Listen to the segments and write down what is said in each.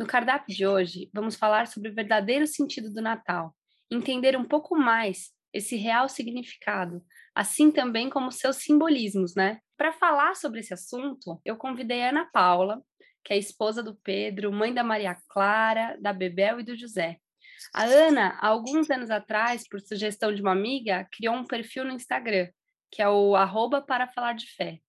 No cardápio de hoje, vamos falar sobre o verdadeiro sentido do Natal, entender um pouco mais esse real significado, assim também como seus simbolismos, né? Para falar sobre esse assunto, eu convidei a Ana Paula, que é esposa do Pedro, mãe da Maria Clara, da Bebel e do José. A Ana, há alguns anos atrás, por sugestão de uma amiga, criou um perfil no Instagram, que é o arroba para falar de fé.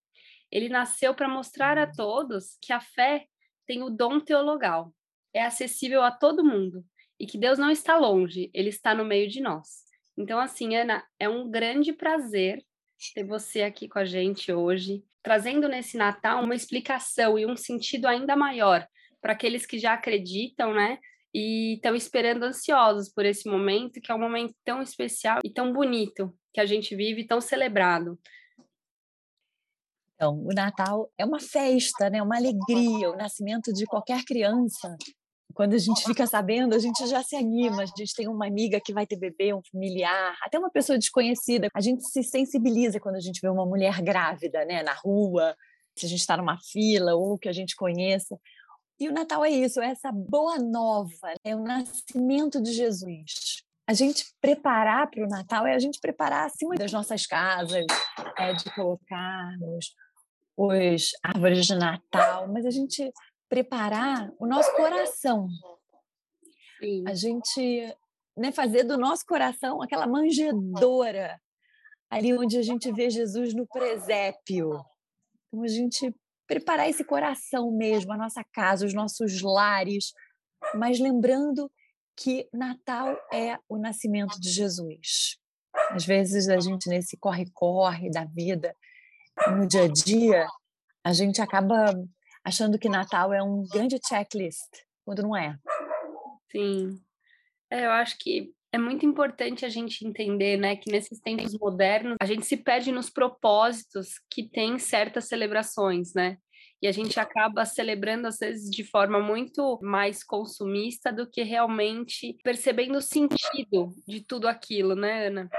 Ele nasceu para mostrar a todos que a fé tem o dom teologal, é acessível a todo mundo e que Deus não está longe, ele está no meio de nós. Então, assim, Ana, é um grande prazer ter você aqui com a gente hoje, trazendo nesse Natal uma explicação e um sentido ainda maior para aqueles que já acreditam, né? E estão esperando ansiosos por esse momento, que é um momento tão especial e tão bonito que a gente vive, tão celebrado. Então, o Natal é uma festa, né? Uma alegria, o nascimento de qualquer criança quando a gente fica sabendo, a gente já se anima. A gente tem uma amiga que vai ter bebê, um familiar, até uma pessoa desconhecida. A gente se sensibiliza quando a gente vê uma mulher grávida, né, na rua, se a gente está numa fila ou que a gente conheça. E o Natal é isso, é essa boa nova, é o nascimento de Jesus. A gente preparar para o Natal é a gente preparar acima das nossas casas, é de colocarmos os árvores de Natal, mas a gente preparar o nosso coração. Sim. A gente né, fazer do nosso coração aquela manjedora, ali onde a gente vê Jesus no presépio. Então, a gente preparar esse coração mesmo, a nossa casa, os nossos lares, mas lembrando que Natal é o nascimento de Jesus. Às vezes a gente nesse corre-corre da vida, no dia a dia, a gente acaba achando que Natal é um grande checklist, quando não é. Sim. É, eu acho que é muito importante a gente entender, né, que nesses tempos modernos a gente se perde nos propósitos que tem certas celebrações, né? E a gente acaba celebrando às vezes de forma muito mais consumista do que realmente percebendo o sentido de tudo aquilo, né, Ana?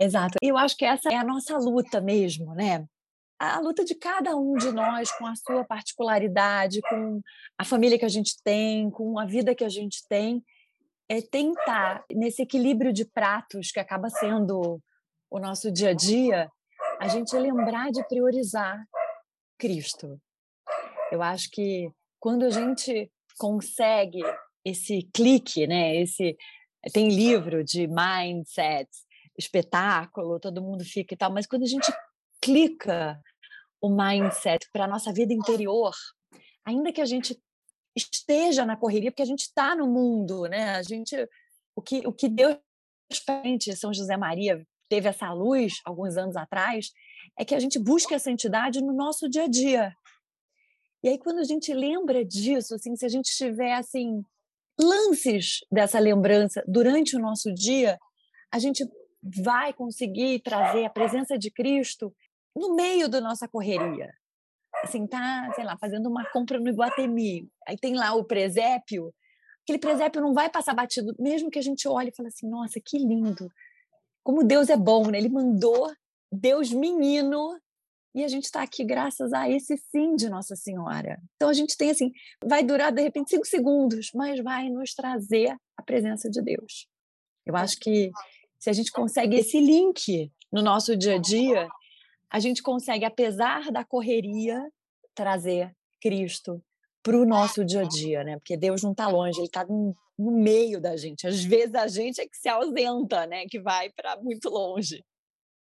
Exato. Eu acho que essa é a nossa luta mesmo, né? A luta de cada um de nós com a sua particularidade, com a família que a gente tem, com a vida que a gente tem, é tentar, nesse equilíbrio de pratos que acaba sendo o nosso dia a dia, a gente lembrar de priorizar Cristo. Eu acho que quando a gente consegue esse clique, né, esse tem livro de mindset, espetáculo, todo mundo fica e tal, mas quando a gente clica o mindset para a nossa vida interior, ainda que a gente esteja na correria, porque a gente está no mundo, né? A gente, o que, o que Deus gente, São José Maria teve essa luz alguns anos atrás, é que a gente busca a santidade no nosso dia a dia. E aí quando a gente lembra disso, assim, se a gente tiver assim lances dessa lembrança durante o nosso dia, a gente vai conseguir trazer a presença de Cristo no meio da nossa correria. Assim, tá, sei lá, fazendo uma compra no Iguatemi. Aí tem lá o presépio. Aquele presépio não vai passar batido, mesmo que a gente olhe e fale assim: nossa, que lindo. Como Deus é bom, né? Ele mandou Deus menino e a gente está aqui graças a esse sim de Nossa Senhora. Então a gente tem assim, vai durar de repente cinco segundos, mas vai nos trazer a presença de Deus. Eu acho que se a gente consegue esse link no nosso dia a dia, a gente consegue, apesar da correria, trazer Cristo para o nosso dia a dia, né? Porque Deus não está longe, Ele está no, no, meio da gente. Às vezes a gente é que se ausenta, né? Que vai para muito longe.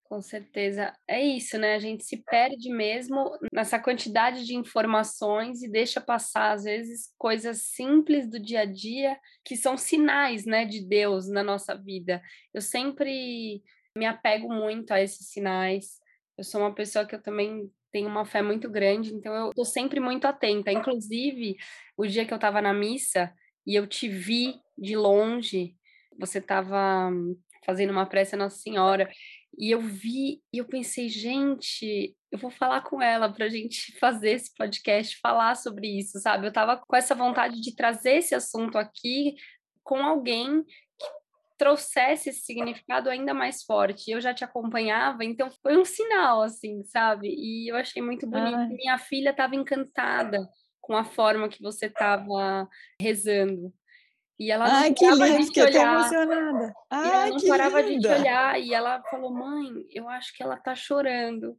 Com certeza. É isso, né? A gente se perde mesmo nessa quantidade de informações e deixa passar, às vezes, coisas simples do dia a dia que são sinais, né, de Deus na nossa vida. Eu sempre me apego muito a esses sinais eu sou uma pessoa que eu também tenho uma fé muito grande, então eu tô sempre muito atenta. Inclusive, o dia que eu estava na missa e eu te vi de longe, você estava fazendo uma prece a Nossa Senhora, e eu vi e eu pensei, gente, eu vou falar com ela para a gente fazer esse podcast, falar sobre isso, sabe? Eu estava com essa vontade de trazer esse assunto aqui com alguém trouxesse esse significado ainda mais forte. Eu já te acompanhava, então foi um sinal, assim, sabe? E eu achei muito bonito. Ah. Minha filha estava encantada com a forma que você estava rezando. E ela não Ai, que lindo, que olhar. emocionada. Ai, e ela não parava linda. de te olhar. E ela falou, mãe, eu acho que ela tá chorando.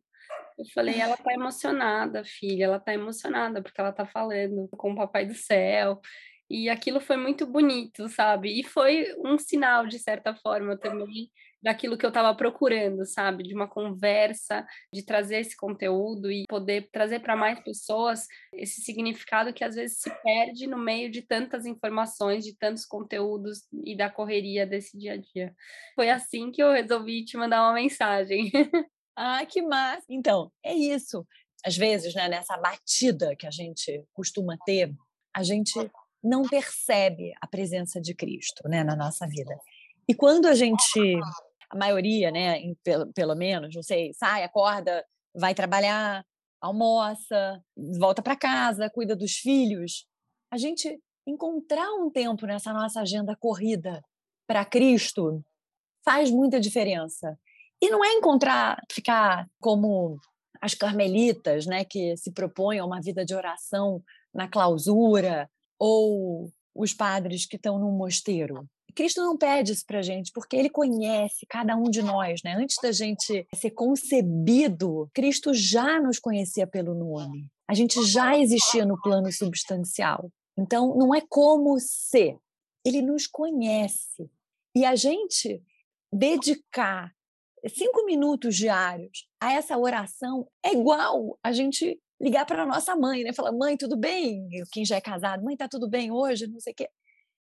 Eu falei, ela tá emocionada, filha, ela tá emocionada, porque ela tá falando com o Papai do Céu. E aquilo foi muito bonito, sabe? E foi um sinal, de certa forma, também, daquilo que eu estava procurando, sabe? De uma conversa, de trazer esse conteúdo e poder trazer para mais pessoas esse significado que às vezes se perde no meio de tantas informações, de tantos conteúdos e da correria desse dia a dia. Foi assim que eu resolvi te mandar uma mensagem. ah, que massa! Então, é isso. Às vezes, né, nessa batida que a gente costuma ter, a gente não percebe a presença de Cristo né, na nossa vida. E quando a gente a maioria, né, em, pelo, pelo menos, não sei, sai, acorda, vai trabalhar, almoça, volta para casa, cuida dos filhos. A gente encontrar um tempo nessa nossa agenda corrida para Cristo faz muita diferença. E não é encontrar, ficar como as carmelitas, né, que se propõem a uma vida de oração na clausura, ou os padres que estão num mosteiro. Cristo não pede isso para gente, porque Ele conhece cada um de nós, né? Antes da gente ser concebido, Cristo já nos conhecia pelo nome. A gente já existia no plano substancial. Então, não é como ser. Ele nos conhece. E a gente dedicar cinco minutos diários a essa oração é igual a gente ligar para nossa mãe, né? Falar, mãe, tudo bem? Quem já é casado, mãe, tá tudo bem hoje? Não sei o quê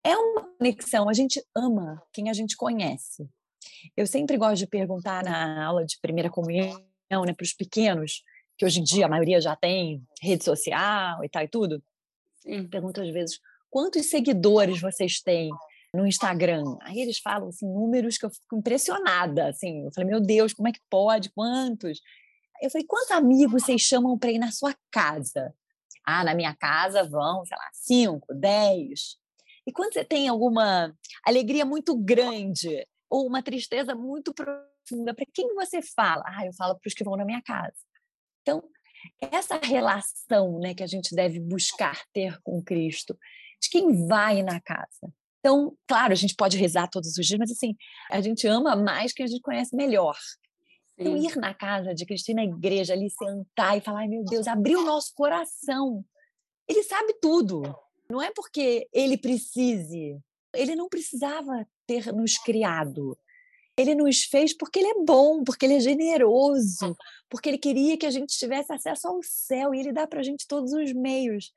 é uma conexão, a gente ama quem a gente conhece. Eu sempre gosto de perguntar na aula de primeira comunhão né, para os pequenos, que hoje em dia a maioria já tem rede social e tal e tudo. Sim. Pergunto às vezes, quantos seguidores vocês têm no Instagram? Aí eles falam assim, números que eu fico impressionada. Assim. Eu falei, meu Deus, como é que pode? Quantos? Eu falei, quantos amigos vocês chamam para ir na sua casa? Ah, na minha casa vão, sei lá, cinco, dez. E quando você tem alguma alegria muito grande ou uma tristeza muito profunda, para quem você fala? Ah, eu falo para os que vão na minha casa. Então, essa relação né, que a gente deve buscar ter com Cristo, de quem vai na casa. Então, claro, a gente pode rezar todos os dias, mas assim, a gente ama mais quem a gente conhece melhor. Então, ir na casa de Cristo, ir na igreja, ali sentar e falar, ai meu Deus, abrir o nosso coração. Ele sabe tudo. Não é porque ele precise. Ele não precisava ter nos criado. Ele nos fez porque ele é bom, porque ele é generoso, porque ele queria que a gente tivesse acesso ao céu e ele dá para a gente todos os meios.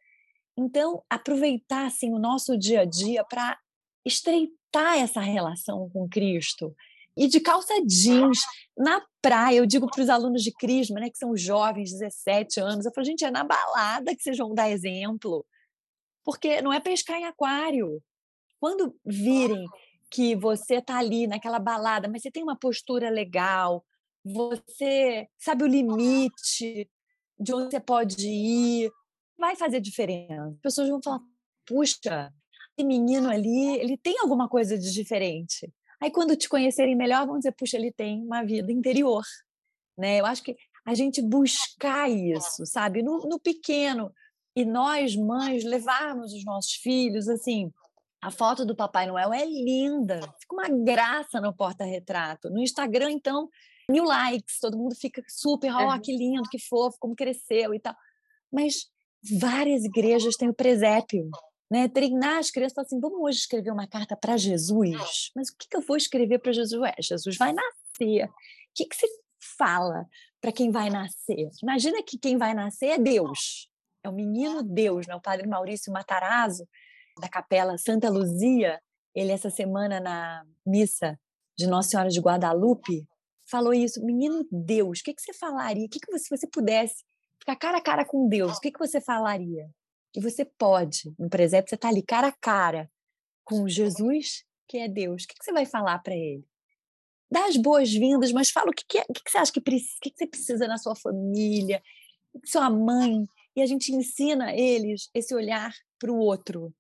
Então, aproveitar assim, o nosso dia a dia para estreitar essa relação com Cristo. E de calça jeans, na praia, eu digo para os alunos de Crisma, né, que são jovens, 17 anos, eu falo, gente, é na balada que vocês vão dar exemplo porque não é pescar em aquário. Quando virem que você está ali naquela balada, mas você tem uma postura legal, você sabe o limite de onde você pode ir, vai fazer diferença. As pessoas vão falar: puxa, esse menino ali, ele tem alguma coisa de diferente. Aí, quando te conhecerem melhor, vão dizer: puxa, ele tem uma vida interior. Né? Eu acho que a gente buscar isso, sabe? No, no pequeno, e nós, mães, levarmos os nossos filhos, assim, a foto do Papai Noel é linda, fica uma graça no porta-retrato. No Instagram, então, mil likes, todo mundo fica super, ó, oh, que lindo, que fofo, como cresceu e tal. Mas várias igrejas têm o presépio, né? Treinar as crianças, assim, vamos hoje escrever uma carta para Jesus. Mas o que, que eu vou escrever para Jesus? Ué, Jesus vai nascer. O que, que se fala para quem vai nascer? Imagina que quem vai nascer é Deus é o menino Deus, né? o padre Maurício Matarazzo, da capela Santa Luzia, ele essa semana na missa de Nossa Senhora de Guadalupe, falou isso, menino Deus, o que, que você falaria? O que, que você, se você pudesse ficar cara a cara com Deus, o que, que você falaria? E você pode, no presépio, você está ali cara a cara com Jesus, que é Deus. O que, que você vai falar para ele? Dá as boas-vindas, mas fala o que, que, é, o que, que você acha que, precisa, que, que você precisa na sua família, sua mãe. E a gente ensina eles esse olhar para o outro,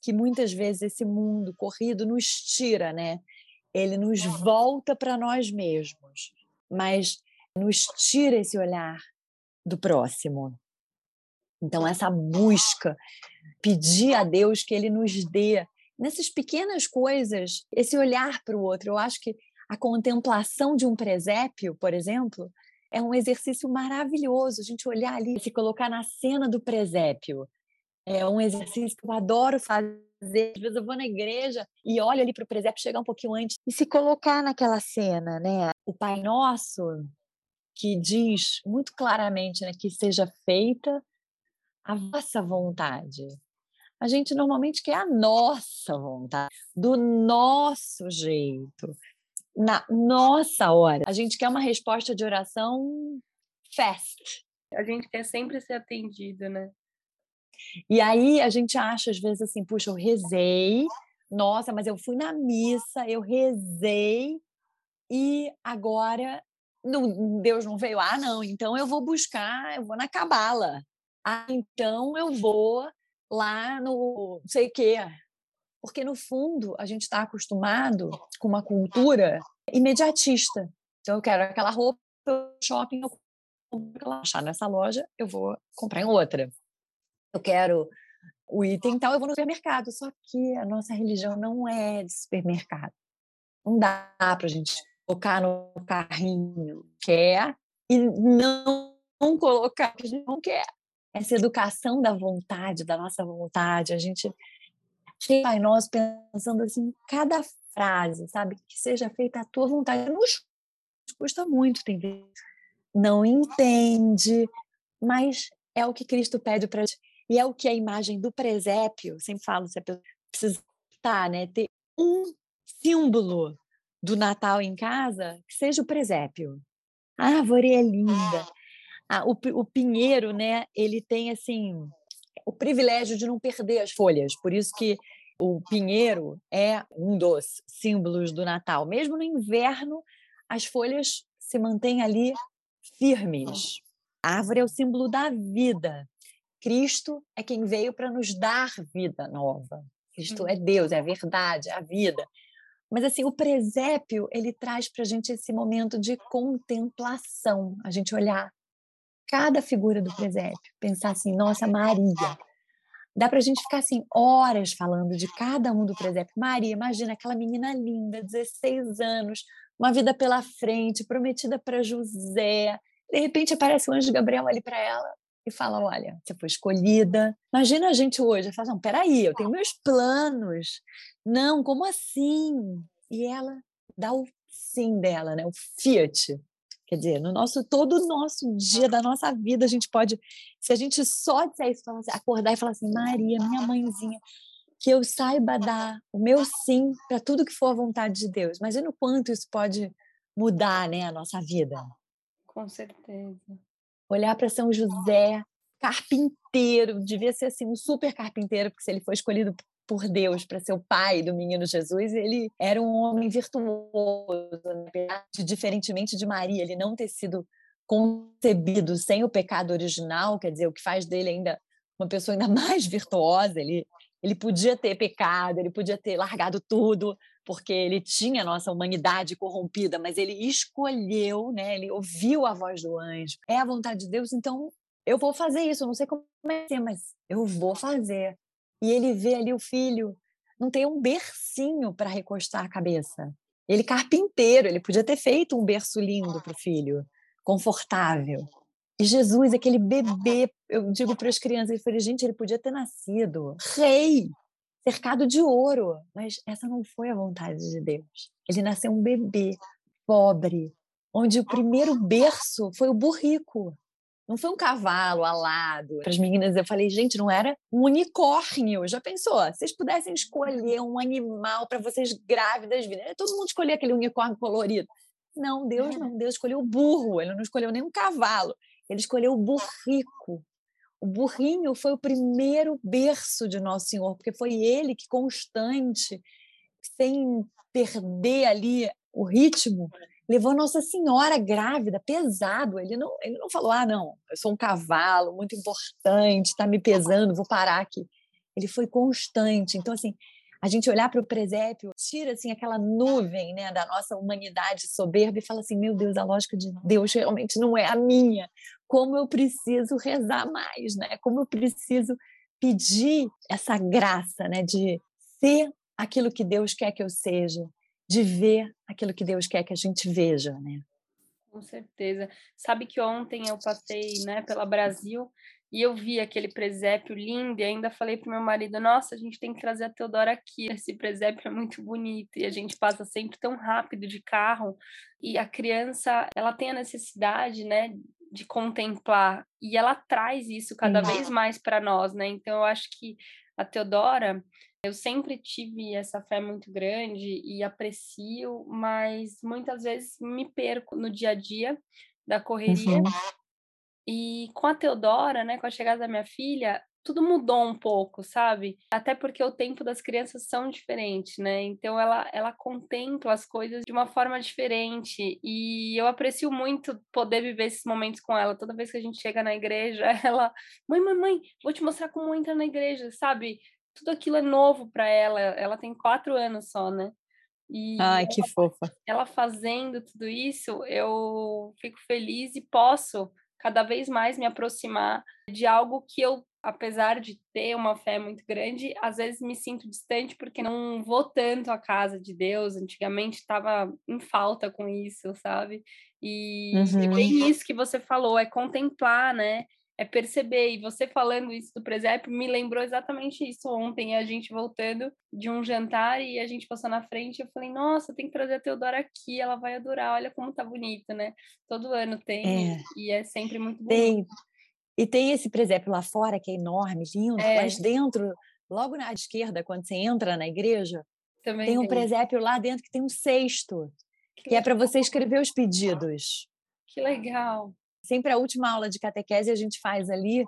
que muitas vezes esse mundo corrido nos tira, né? Ele nos volta para nós mesmos, mas nos tira esse olhar do próximo. Então, essa busca, pedir a Deus que Ele nos dê, nessas pequenas coisas, esse olhar para o outro. Eu acho que a contemplação de um presépio, por exemplo, é um exercício maravilhoso. A gente olhar ali, se colocar na cena do presépio. É um exercício que eu adoro fazer. Às vezes eu vou na igreja e olho ali para o presépio, chegar um pouquinho antes e se colocar naquela cena, né? O Pai Nosso, que diz muito claramente né, que seja feita a vossa vontade. A gente normalmente quer a nossa vontade, do nosso jeito, na nossa hora. A gente quer uma resposta de oração fast. A gente quer sempre ser atendido, né? E aí a gente acha, às vezes, assim, puxa, eu rezei, nossa, mas eu fui na missa, eu rezei, e agora não, Deus não veio. Ah, não, então eu vou buscar, eu vou na cabala. Ah, então eu vou lá no não sei o quê. Porque, no fundo, a gente está acostumado com uma cultura imediatista. Então, eu quero aquela roupa shopping, eu compro achar nessa loja, eu vou comprar em outra. Eu quero o item tal, eu vou no supermercado. Só que a nossa religião não é de supermercado. Não dá para a gente colocar no carrinho quer e não, não colocar o que a gente não quer. Essa educação da vontade, da nossa vontade, a gente Pai nós pensando assim, cada frase, sabe, que seja feita a tua vontade, nos custa muito, tem vezes. Não entende, mas é o que Cristo pede para gente. E é o que a imagem do presépio, sempre falo, se a pessoa precisa estar, né, ter um símbolo do Natal em casa, que seja o presépio. A árvore é linda. Ah, o, o pinheiro, né? Ele tem assim o privilégio de não perder as folhas. Por isso que o pinheiro é um dos símbolos do Natal. Mesmo no inverno, as folhas se mantêm ali firmes. A árvore é o símbolo da vida. Cristo é quem veio para nos dar vida nova. Cristo é Deus, é a verdade, é a vida. Mas assim, o presépio, ele traz para a gente esse momento de contemplação, a gente olhar cada figura do presépio, pensar assim, nossa, Maria. Dá para a gente ficar assim horas falando de cada um do presépio. Maria, imagina aquela menina linda, 16 anos, uma vida pela frente, prometida para José. De repente aparece o anjo Gabriel ali para ela e fala: Olha, você foi escolhida. Imagina a gente hoje, fala: Não, peraí, eu tenho meus planos. Não, como assim? E ela dá o sim dela, né? O fiat. Quer dizer, no nosso todo o nosso dia da nossa vida, a gente pode, se a gente só disser isso, assim, acordar e falar assim, Maria, minha mãezinha, que eu saiba dar o meu sim para tudo que for a vontade de Deus. Imagina o quanto isso pode mudar, né, a nossa vida. Com certeza olhar para São José, carpinteiro, devia ser assim um super carpinteiro, porque se ele foi escolhido por Deus para ser o pai do menino Jesus, ele era um homem virtuoso, né? diferentemente de Maria, ele não ter sido concebido sem o pecado original, quer dizer, o que faz dele ainda uma pessoa ainda mais virtuosa, ele ele podia ter pecado, ele podia ter largado tudo, porque ele tinha a nossa humanidade corrompida, mas ele escolheu, né? Ele ouviu a voz do anjo. É a vontade de Deus, então eu vou fazer isso. Eu não sei como é mas eu vou fazer. E ele vê ali o filho, não tem um bercinho para recostar a cabeça. Ele carpinteiro, ele podia ter feito um berço lindo para o filho, confortável. E Jesus, aquele bebê, eu digo para as crianças, eu falei, gente, ele podia ter nascido rei, cercado de ouro, mas essa não foi a vontade de Deus. Ele nasceu um bebê pobre, onde o primeiro berço foi o burrico. Não foi um cavalo alado. Para as meninas eu falei, gente, não era um unicórnio. Já pensou? Se vocês pudessem escolher um animal para vocês grávidas todo mundo escolhia aquele unicórnio colorido. Não, Deus não. Deus escolheu o burro. Ele não escolheu nem um cavalo. Ele escolheu o burrico. O burrinho foi o primeiro berço de Nosso Senhor, porque foi ele que, constante, sem perder ali o ritmo, levou Nossa Senhora grávida, pesado. Ele não, ele não falou, ah, não, eu sou um cavalo muito importante, está me pesando, vou parar aqui. Ele foi constante. Então, assim, a gente olhar para o presépio, tira assim aquela nuvem né, da nossa humanidade soberba e fala assim: meu Deus, a lógica de Deus realmente não é a minha. Como eu preciso rezar mais, né? Como eu preciso pedir essa graça, né, de ser aquilo que Deus quer que eu seja, de ver aquilo que Deus quer que a gente veja, né? Com certeza. Sabe que ontem eu passei, né, pela Brasil e eu vi aquele presépio lindo e ainda falei pro meu marido, nossa, a gente tem que trazer a Teodora aqui, esse presépio é muito bonito e a gente passa sempre tão rápido de carro e a criança, ela tem a necessidade, né, de contemplar e ela traz isso cada vez mais para nós, né? Então eu acho que a Teodora, eu sempre tive essa fé muito grande e aprecio, mas muitas vezes me perco no dia a dia da correria. Uhum. E com a Teodora, né, com a chegada da minha filha, tudo mudou um pouco, sabe? Até porque o tempo das crianças são diferentes, né? Então ela ela contempla as coisas de uma forma diferente e eu aprecio muito poder viver esses momentos com ela. Toda vez que a gente chega na igreja, ela, mãe, mãe, mãe, vou te mostrar como entra na igreja, sabe? Tudo aquilo é novo para ela. Ela tem quatro anos só, né? E Ai, que ela, fofa. Ela fazendo tudo isso, eu fico feliz e posso cada vez mais me aproximar de algo que eu, apesar de ter uma fé muito grande, às vezes me sinto distante porque não vou tanto à casa de Deus. Antigamente estava em falta com isso, sabe? E uhum. é bem isso que você falou, é contemplar, né? É perceber. E você falando isso do presépio me lembrou exatamente isso ontem, a gente voltando de um jantar e a gente passou na frente, eu falei, nossa, tem que trazer a Teodora aqui, ela vai adorar, olha como tá bonito, né? Todo ano tem, é. e é sempre muito bonito. Tem. E tem esse presépio lá fora, que é enorme, lindo, é. mas dentro, logo na esquerda, quando você entra na igreja, Também tem um presépio lá dentro que tem um cesto, que, que é para você escrever os pedidos. Que legal. Sempre a última aula de catequese a gente faz ali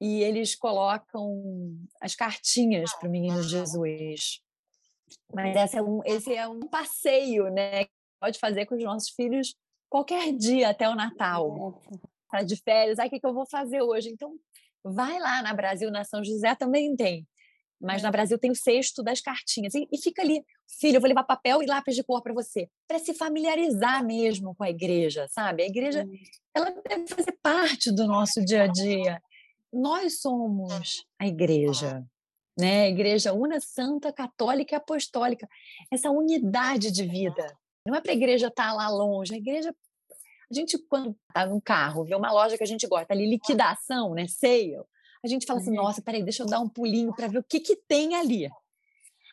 e eles colocam as cartinhas para o menino Jesus. Mas esse é, um, esse é um passeio, né? Pode fazer com os nossos filhos qualquer dia até o Natal. Tá de férias, aí o que, que eu vou fazer hoje? Então, vai lá na Brasil, na São José também tem. Mas na Brasil tem o cesto das cartinhas. E, e fica ali, filho, eu vou levar papel e lápis de cor para você. Para se familiarizar mesmo com a igreja, sabe? A igreja, ela deve fazer parte do nosso dia a dia. Nós somos a igreja, né? A igreja una, santa, católica e apostólica. Essa unidade de vida. Não é para a igreja estar tá lá longe. A igreja a gente, quando está num carro, vê uma loja que a gente gosta ali, liquidação, né? Sale a gente fala assim, uhum. nossa, peraí, deixa eu dar um pulinho para ver o que, que tem ali.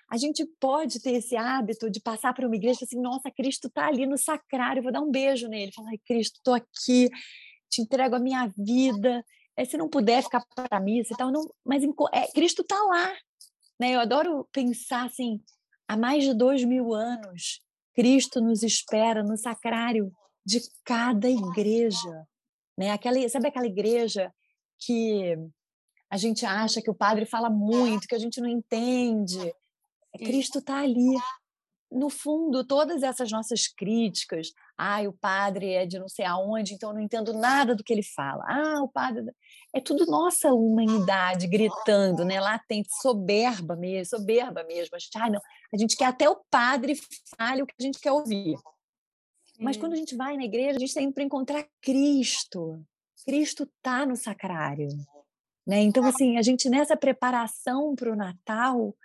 A gente pode ter esse hábito de passar para uma igreja e assim, nossa, Cristo está ali no sacrário, vou dar um beijo nele. Falar, ai, Cristo, estou aqui, te entrego a minha vida. É, se não puder ficar para a missa e tal, não, mas é, Cristo está lá. Né? Eu adoro pensar assim, há mais de dois mil anos, Cristo nos espera no sacrário de cada igreja. Né? Aquela, sabe aquela igreja que a gente acha que o padre fala muito, que a gente não entende. É, Cristo está ali. No fundo, todas essas nossas críticas, ah, o padre é de não sei aonde, então eu não entendo nada do que ele fala. Ah, o padre. É tudo nossa humanidade gritando, né? Latente, soberba mesmo, soberba mesmo. A gente, não, a gente quer até o padre fale o que a gente quer ouvir. Mas quando a gente vai na igreja, a gente está indo para encontrar Cristo. Cristo está no sacrário. Né? Então, assim, a gente nessa preparação para o Natal,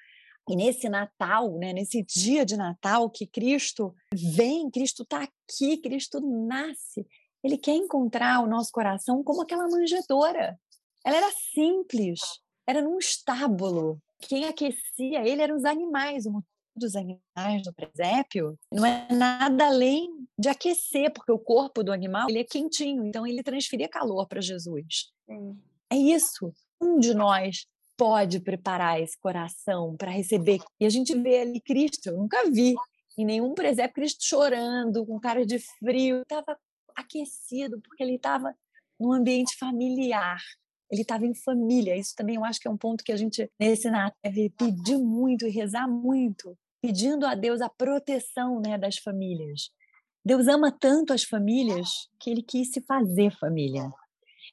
e nesse Natal, né, nesse dia de Natal que Cristo vem, Cristo está aqui, Cristo nasce, ele quer encontrar o nosso coração como aquela manjedoura. Ela era simples, era num estábulo. Quem aquecia ele eram os animais. O dos animais no presépio não é nada além de aquecer, porque o corpo do animal ele é quentinho, então ele transferia calor para Jesus. Sim. É isso. Um de nós pode preparar esse coração para receber. E a gente vê ali Cristo, eu nunca vi em nenhum presépio Cristo chorando, com cara de frio, estava aquecido, porque ele estava num ambiente familiar. Ele estava em família. Isso também eu acho que é um ponto que a gente, nesse Natal, deve pedir muito e rezar muito, pedindo a Deus a proteção né, das famílias. Deus ama tanto as famílias que ele quis se fazer família.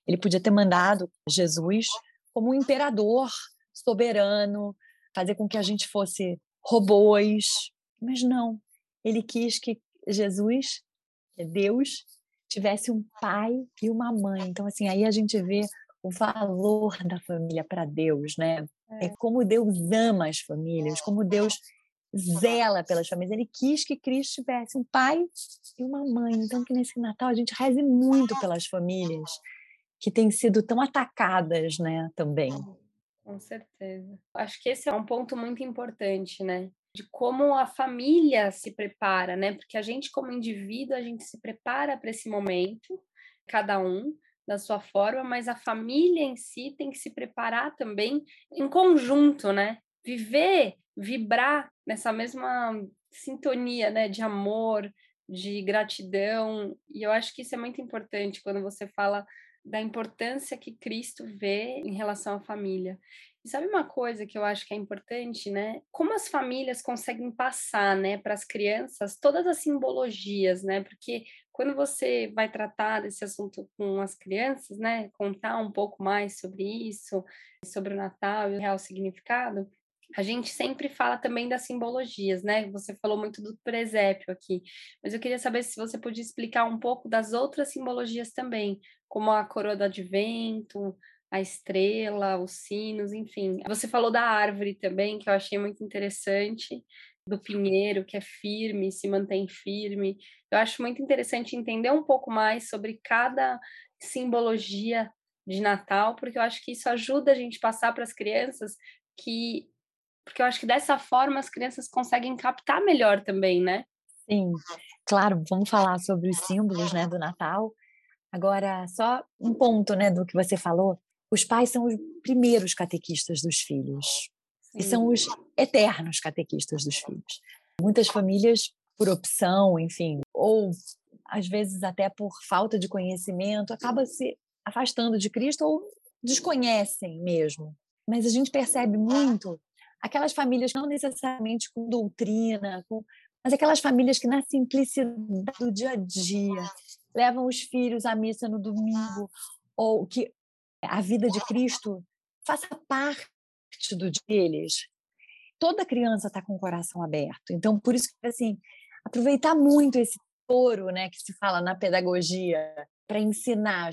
Ele podia ter mandado Jesus como um imperador soberano, fazer com que a gente fosse robôs, mas não. Ele quis que Jesus, Deus, tivesse um pai e uma mãe. Então, assim, aí a gente vê o valor da família para Deus, né? É. é como Deus ama as famílias, como Deus zela pelas famílias. Ele quis que Cristo tivesse um pai e uma mãe. Então, que nesse Natal a gente reze muito pelas famílias que têm sido tão atacadas, né, também. Com certeza. Acho que esse é um ponto muito importante, né? De como a família se prepara, né? Porque a gente, como indivíduo, a gente se prepara para esse momento, cada um da sua forma, mas a família em si tem que se preparar também em conjunto, né? Viver, vibrar nessa mesma sintonia, né? De amor, de gratidão. E eu acho que isso é muito importante quando você fala da importância que Cristo vê em relação à família. E sabe uma coisa que eu acho que é importante, né? Como as famílias conseguem passar, né, para as crianças todas as simbologias, né? Porque quando você vai tratar desse assunto com as crianças, né, contar um pouco mais sobre isso, sobre o Natal e o real significado, a gente sempre fala também das simbologias, né? Você falou muito do presépio aqui, mas eu queria saber se você podia explicar um pouco das outras simbologias também, como a coroa do advento, a estrela, os sinos, enfim. Você falou da árvore também, que eu achei muito interessante, do pinheiro, que é firme, se mantém firme. Eu acho muito interessante entender um pouco mais sobre cada simbologia de Natal, porque eu acho que isso ajuda a gente passar para as crianças que porque eu acho que dessa forma as crianças conseguem captar melhor também, né? Sim, claro, vamos falar sobre os símbolos, né, do Natal. Agora, só um ponto, né, do que você falou. Os pais são os primeiros catequistas dos filhos Sim. e são os eternos catequistas dos filhos. Muitas famílias, por opção, enfim, ou às vezes até por falta de conhecimento, acabam se afastando de Cristo ou desconhecem mesmo. Mas a gente percebe muito aquelas famílias não necessariamente com doutrina, com, mas aquelas famílias que na simplicidade do dia a dia levam os filhos à missa no domingo, ou que a vida de Cristo faça parte do deles. Toda criança está com o coração aberto. Então, por isso que, assim, aproveitar muito esse foro né, que se fala na pedagogia para ensinar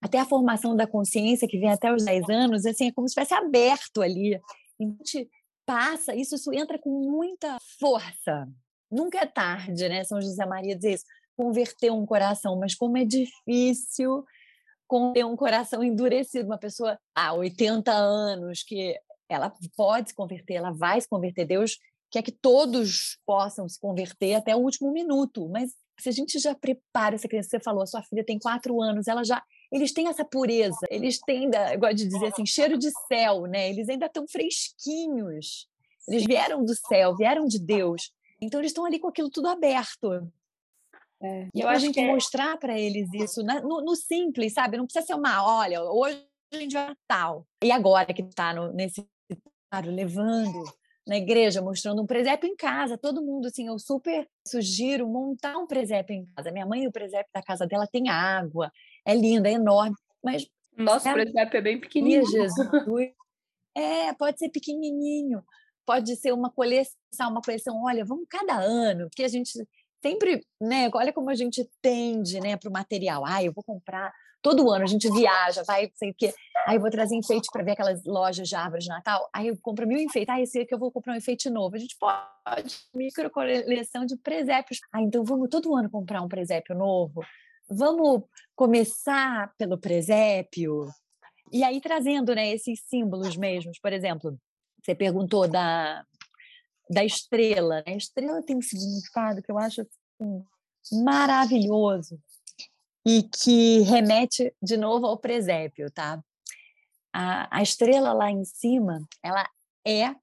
até a formação da consciência, que vem até os 10 anos, assim, é como se estivesse aberto ali a gente passa, isso, isso entra com muita força. Nunca é tarde, né? São José Maria diz isso, converter um coração, mas como é difícil ter um coração endurecido, uma pessoa há 80 anos que ela pode se converter, ela vai se converter. Deus quer que todos possam se converter até o último minuto, mas se a gente já prepara essa criança, você falou, a sua filha tem quatro anos, ela já eles têm essa pureza, eles têm, eu gosto de dizer assim, cheiro de céu, né? Eles ainda estão fresquinhos. Eles vieram do céu, vieram de Deus. Então eles estão ali com aquilo tudo aberto. É, e eu a gente é... mostrar para eles isso no, no, simples, sabe? Não precisa ser uma, olha, hoje a gente vai tal. E agora que está nesse levando na igreja, mostrando um presépio em casa, todo mundo, assim, eu super sugiro montar um presépio em casa. Minha mãe, o presépio da casa dela tem água, é lindo, é enorme, mas... Nosso é, presépio é bem pequenininho. Jesus. É, pode ser pequenininho, pode ser uma coleção, uma coleção, olha, vamos cada ano, porque a gente sempre, né, olha como a gente tende, né, para o material. Ah, eu vou comprar todo ano, a gente viaja, vai, sei o quê. Aí eu vou trazer enfeite para ver aquelas lojas de árvores de Natal. Aí eu compro mil enfeites. Ah, esse aqui eu vou comprar um enfeite novo. A gente pode, micro coleção de presépios. Ah, então vamos todo ano comprar um presépio novo. Vamos começar pelo presépio. E aí trazendo né, esses símbolos mesmos, por exemplo, você perguntou da, da estrela. Né? A estrela tem um significado que eu acho assim, maravilhoso e que remete de novo ao presépio, tá? A, a estrela lá em cima, ela é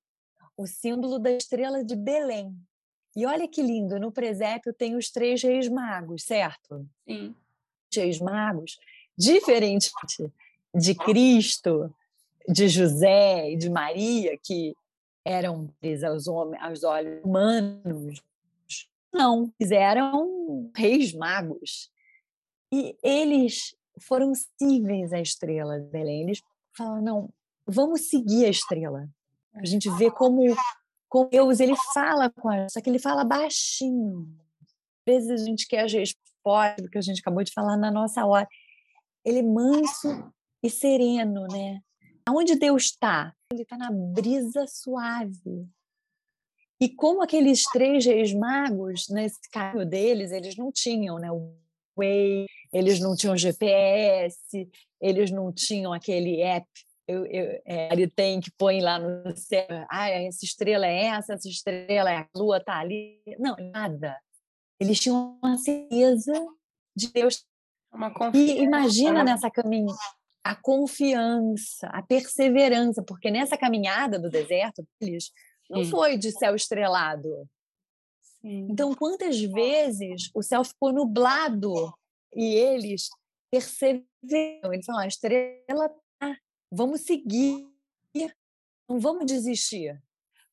o símbolo da estrela de Belém. E olha que lindo, no presépio tem os três reis magos, certo? Sim. Os reis magos diferente de Cristo, de José e de Maria, que eram aos, homens, aos olhos humanos, não, eles eram reis magos. E eles foram cíveis à estrela de Belém. Eles falaram, não, vamos seguir a estrela. A gente vê como, como Deus ele fala com a gente, só que ele fala baixinho. Às vezes a gente quer as respostas que a gente acabou de falar na nossa hora. Ele é manso e sereno, né? Aonde Deus está? Ele está na brisa suave. E como aqueles três reis magos, nesse caminho deles, eles não tinham né, o Way, eles não tinham GPS, eles não tinham aquele app eu, eu, é, ele tem que põe lá no céu, ah, essa estrela é essa, essa estrela é a lua está ali. Não, nada. Eles tinham uma certeza de Deus. Uma e imagina nessa caminhada a confiança, a perseverança, porque nessa caminhada do deserto deles não foi de céu estrelado. Sim. Então, quantas vezes o céu ficou nublado e eles perseveram? Eles falaram: a estrela tá, vamos seguir, não vamos desistir.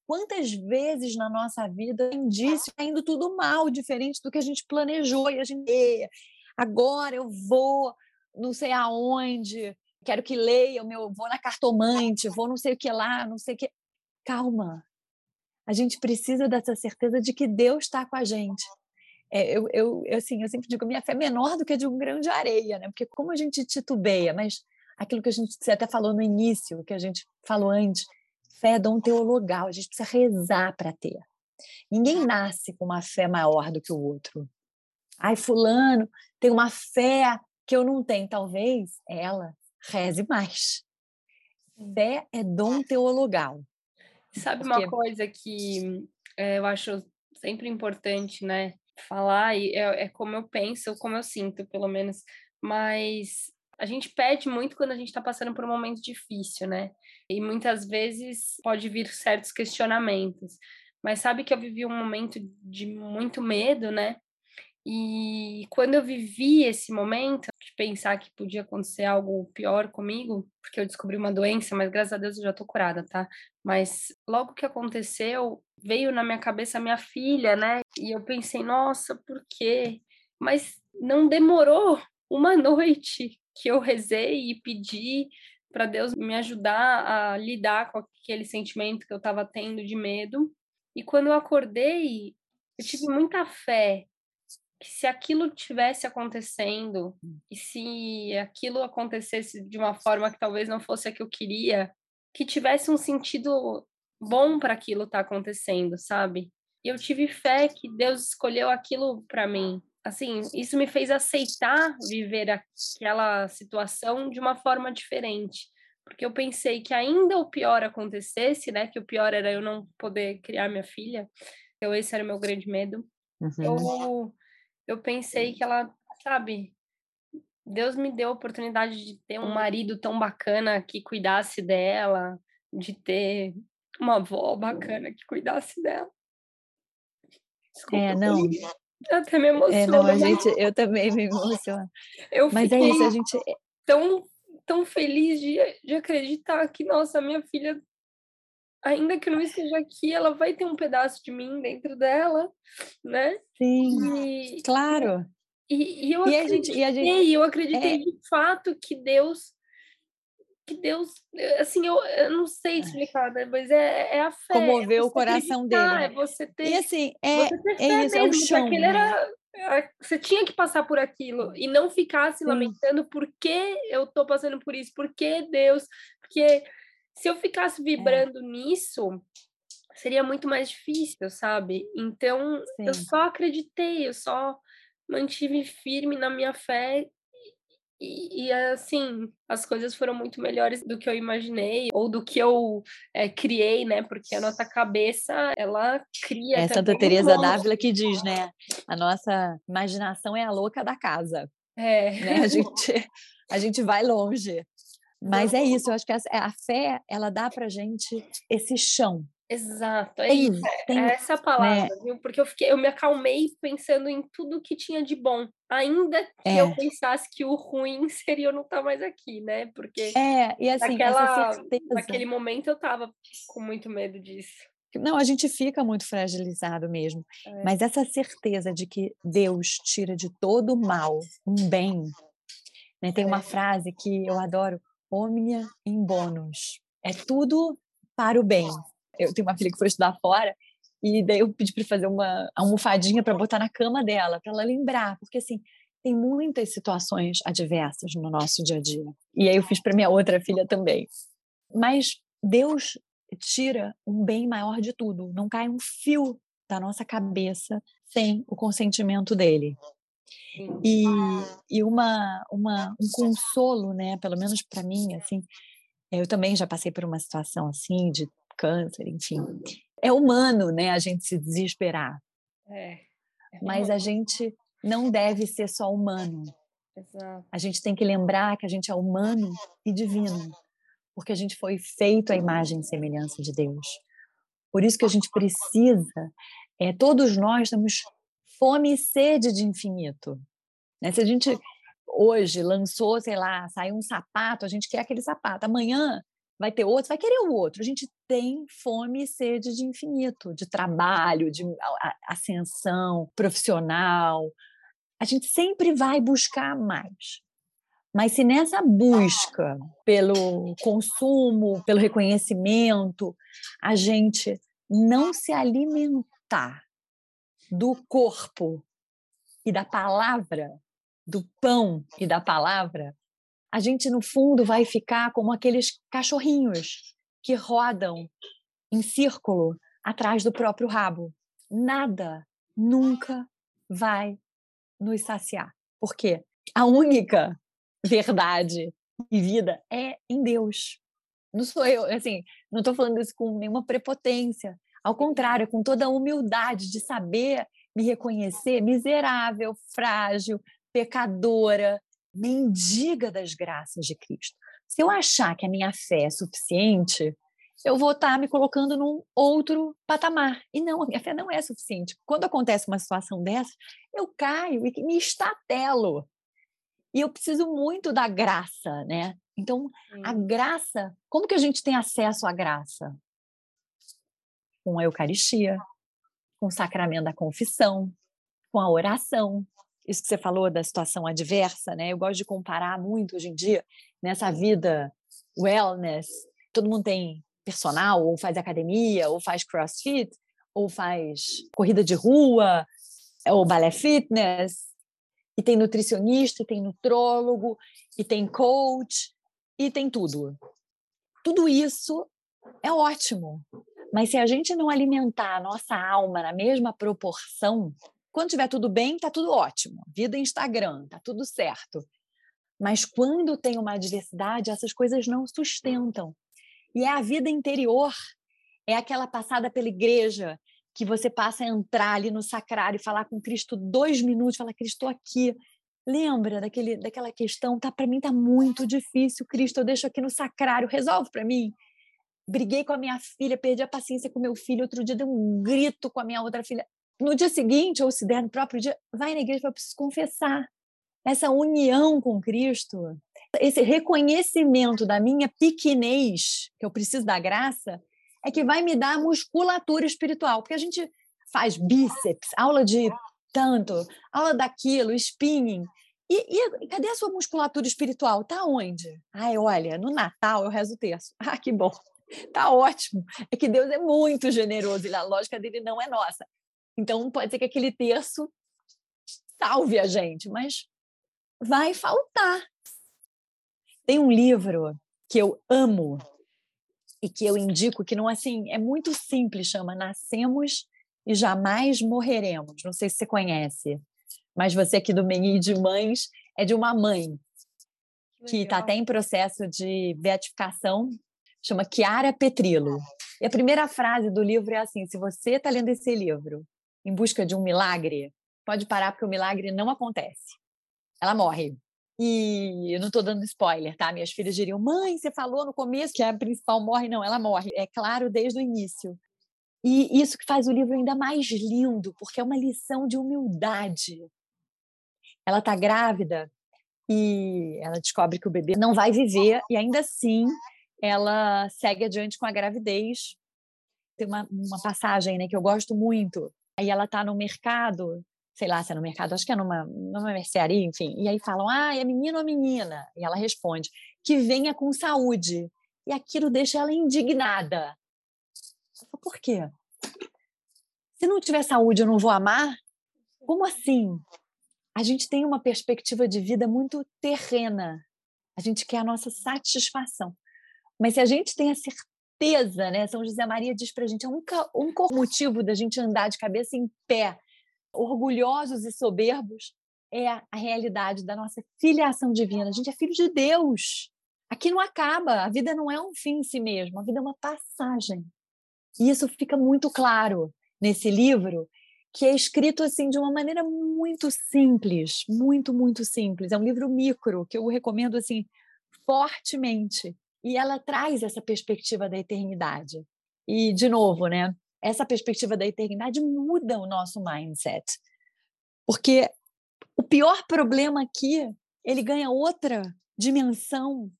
Quantas vezes na nossa vida tem indício está indo tudo mal, diferente do que a gente planejou e a gente agora eu vou não sei aonde, quero que leia, meu, vou na cartomante, vou não sei o que lá, não sei o que. Calma. A gente precisa dessa certeza de que Deus está com a gente. É, eu, eu, assim, eu sempre digo, minha fé é menor do que a de um grão de areia, né? Porque como a gente titubeia, mas aquilo que a gente você até falou no início, que a gente falou antes, fé é dom teologal, a gente precisa rezar para ter. Ninguém nasce com uma fé maior do que o outro. Ai, fulano tem uma fé que eu não tenho, talvez ela reze mais. Fé é dom teologal. Sabe Porque... uma coisa que é, eu acho sempre importante, né? Falar, e é, é como eu penso, como eu sinto, pelo menos. Mas a gente pede muito quando a gente está passando por um momento difícil, né? E muitas vezes pode vir certos questionamentos. Mas sabe que eu vivi um momento de muito medo, né? E quando eu vivi esse momento pensar que podia acontecer algo pior comigo, porque eu descobri uma doença, mas graças a Deus eu já tô curada, tá? Mas logo que aconteceu, veio na minha cabeça a minha filha, né? E eu pensei, nossa, por quê? Mas não demorou uma noite que eu rezei e pedi para Deus me ajudar a lidar com aquele sentimento que eu estava tendo de medo. E quando eu acordei, eu tive muita fé que se aquilo tivesse acontecendo hum. e se aquilo acontecesse de uma forma que talvez não fosse a que eu queria, que tivesse um sentido bom para aquilo estar tá acontecendo, sabe? E eu tive fé que Deus escolheu aquilo para mim. Assim, isso me fez aceitar viver aquela situação de uma forma diferente, porque eu pensei que ainda o pior acontecesse, né? Que o pior era eu não poder criar minha filha. Então esse era o meu grande medo. Uhum. Eu eu pensei que ela, sabe, Deus me deu a oportunidade de ter um marido tão bacana que cuidasse dela, de ter uma avó bacana que cuidasse dela. Desculpa, é, não. Até me emociona. É, não, a gente, eu também me emociono. Eu Mas é isso, a gente tão tão feliz de, de acreditar que nossa, minha filha ainda que não esteja aqui, ela vai ter um pedaço de mim dentro dela, né? Sim, e, claro. E, e eu e acreditei, a gente, e a gente, eu acreditei é... de fato que Deus que Deus, assim, eu, eu não sei é. explicar, né? mas é, é a fé. Comoveu é o coração dele. Né? É você ter, e assim, é, é isso, mesmo, é o chão. Né? Era, você tinha que passar por aquilo e não ficar se lamentando por que eu tô passando por isso, por que Deus, porque se eu ficasse é. vibrando é. nisso, seria muito mais difícil, sabe? Então, Sim. eu só acreditei, eu só mantive firme na minha fé e, e, assim, as coisas foram muito melhores do que eu imaginei, ou do que eu é, criei, né? Porque a nossa cabeça, ela cria. É Santa Teresa d'Ávila que diz, né? A nossa imaginação é a louca da casa. É. Né? A, gente, a gente vai longe. Mas é isso, eu acho que a, a fé, ela dá para gente esse chão, Exato, é isso, é, é essa né? palavra, né? viu? Porque eu fiquei, eu me acalmei pensando em tudo que tinha de bom, ainda que é. eu pensasse que o ruim seria eu não estar tá mais aqui, né? Porque é, e assim, naquela, naquele momento eu estava com muito medo disso. Não, a gente fica muito fragilizado mesmo. É. Mas essa certeza de que Deus tira de todo mal um bem. Né? Tem uma é. frase que eu adoro: omnia in bonus. É tudo para o bem. Eu tenho uma filha que foi estudar fora e daí eu pedi para fazer uma almofadinha para botar na cama dela, para ela lembrar, porque assim, tem muitas situações adversas no nosso dia a dia. E aí eu fiz para minha outra filha também. Mas Deus tira um bem maior de tudo. Não cai um fio da nossa cabeça sem o consentimento dele. E, e uma, uma, um consolo, né? Pelo menos para mim, assim, eu também já passei por uma situação assim de câncer, enfim. É humano, né? A gente se desesperar. É. é Mas a gente não deve ser só humano. Exato. A gente tem que lembrar que a gente é humano e divino porque a gente foi feito à imagem e semelhança de Deus. Por isso que a gente precisa, é, todos nós temos fome e sede de infinito. Né? Se a gente hoje lançou, sei lá, saiu um sapato, a gente quer aquele sapato. Amanhã vai ter outro, vai querer o outro. A gente tem fome e sede de infinito, de trabalho, de ascensão profissional. A gente sempre vai buscar mais. Mas se nessa busca pelo consumo, pelo reconhecimento, a gente não se alimentar do corpo e da palavra, do pão e da palavra, a gente no fundo vai ficar como aqueles cachorrinhos que rodam em círculo atrás do próprio rabo. Nada nunca vai nos saciar. Por quê? A única verdade e vida é em Deus. Não sou eu, assim, não estou falando isso com nenhuma prepotência. Ao contrário, com toda a humildade de saber me reconhecer miserável, frágil, pecadora, mendiga das graças de Cristo. Se eu achar que a minha fé é suficiente, eu vou estar tá me colocando num outro patamar. E não, a minha fé não é suficiente. Quando acontece uma situação dessa, eu caio e me estatelo. E eu preciso muito da graça, né? Então, a graça, como que a gente tem acesso à graça? Com a Eucaristia, com o sacramento da confissão, com a oração. Isso que você falou da situação adversa, né? Eu gosto de comparar muito hoje em dia nessa vida wellness. Todo mundo tem personal, ou faz academia, ou faz crossfit, ou faz corrida de rua, ou balé fitness, e tem nutricionista, e tem nutrólogo, e tem coach, e tem tudo. Tudo isso é ótimo. Mas se a gente não alimentar a nossa alma na mesma proporção, quando tiver tudo bem, tá tudo ótimo. Vida Instagram, tá tudo certo. Mas quando tem uma adversidade, essas coisas não sustentam. E é a vida interior, é aquela passada pela igreja, que você passa a entrar ali no sacrário falar com Cristo dois minutos, falar, Cristo, aqui. Lembra daquele, daquela questão? Tá, para mim tá muito difícil, Cristo, eu deixo aqui no sacrário, resolve para mim. Briguei com a minha filha, perdi a paciência com meu filho, outro dia dei um grito com a minha outra filha. No dia seguinte, ou se der no próprio dia, vai na igreja para preciso confessar. Essa união com Cristo, esse reconhecimento da minha pequenez, que eu preciso da graça, é que vai me dar musculatura espiritual, porque a gente faz bíceps, aula de tanto, aula daquilo, spinning. E, e, cadê a sua musculatura espiritual? Tá onde? Ai, olha, no Natal eu rezo o terço. Ah, que bom. Tá ótimo. É que Deus é muito generoso e a lógica dele não é nossa. Então pode ser que aquele terço salve a gente, mas vai faltar. Tem um livro que eu amo, e que eu indico que não assim é muito simples, chama Nascemos e Jamais Morreremos. Não sei se você conhece, mas você aqui do Meni de Mães é de uma mãe que está até em processo de beatificação, chama Chiara Petrilo. E a primeira frase do livro é assim: se você está lendo esse livro em busca de um milagre, pode parar porque o milagre não acontece. Ela morre. E eu não estou dando spoiler, tá? Minhas filhas diriam: mãe, você falou no começo que a principal morre. Não, ela morre. É claro desde o início. E isso que faz o livro ainda mais lindo, porque é uma lição de humildade. Ela está grávida e ela descobre que o bebê não vai viver, e ainda assim ela segue adiante com a gravidez. Tem uma, uma passagem né, que eu gosto muito. Aí ela está no mercado, sei lá se é no mercado, acho que é numa, numa mercearia, enfim. E aí falam, ah, é menino ou menina? E ela responde, que venha com saúde. E aquilo deixa ela indignada. Por quê? Se não tiver saúde, eu não vou amar? Como assim? A gente tem uma perspectiva de vida muito terrena. A gente quer a nossa satisfação. Mas se a gente tem a certeza, né? São José Maria diz para a gente, é um único motivo da gente andar de cabeça em pé, orgulhosos e soberbos, é a realidade da nossa filiação divina. A gente é filho de Deus. Aqui não acaba, a vida não é um fim em si mesmo, a vida é uma passagem. E isso fica muito claro nesse livro, que é escrito assim de uma maneira muito simples, muito muito simples. É um livro micro que eu recomendo assim fortemente. E ela traz essa perspectiva da eternidade. E de novo, né? Essa perspectiva da eternidade muda o nosso mindset. Porque o pior problema aqui, ele ganha outra dimensão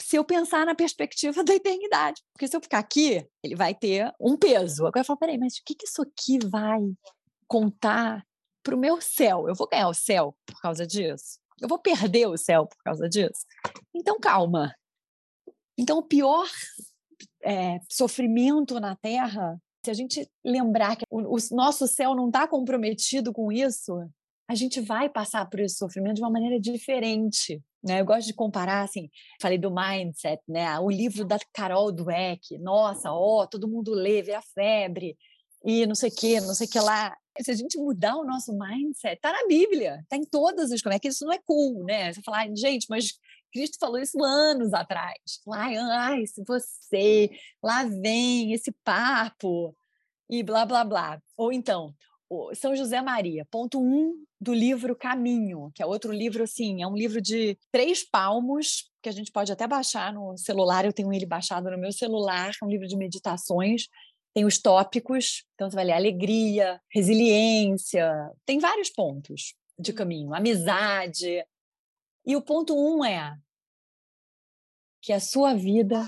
se eu pensar na perspectiva da eternidade. Porque se eu ficar aqui, ele vai ter um peso. Agora eu falo, peraí, mas o que, que isso aqui vai contar para o meu céu? Eu vou ganhar o céu por causa disso? Eu vou perder o céu por causa disso? Então, calma. Então, o pior é, sofrimento na Terra, se a gente lembrar que o, o nosso céu não está comprometido com isso, a gente vai passar por esse sofrimento de uma maneira diferente. Né? Eu gosto de comparar, assim, falei do mindset, né? O livro da Carol Dweck, nossa, ó, todo mundo lê, vê a febre e não sei o que, não sei o que lá. Se a gente mudar o nosso mindset, tá na Bíblia, tá em todas as coisas. É que isso não é cool, né? Você falar, gente, mas Cristo falou isso anos atrás. Ai, ai, se você, lá vem esse papo e blá blá blá. Ou então, são José Maria, ponto um do livro Caminho, que é outro livro, assim, é um livro de três palmos, que a gente pode até baixar no celular, eu tenho ele baixado no meu celular, é um livro de meditações, tem os tópicos, então você vai ler alegria, resiliência, tem vários pontos de caminho, amizade. E o ponto um é que a sua vida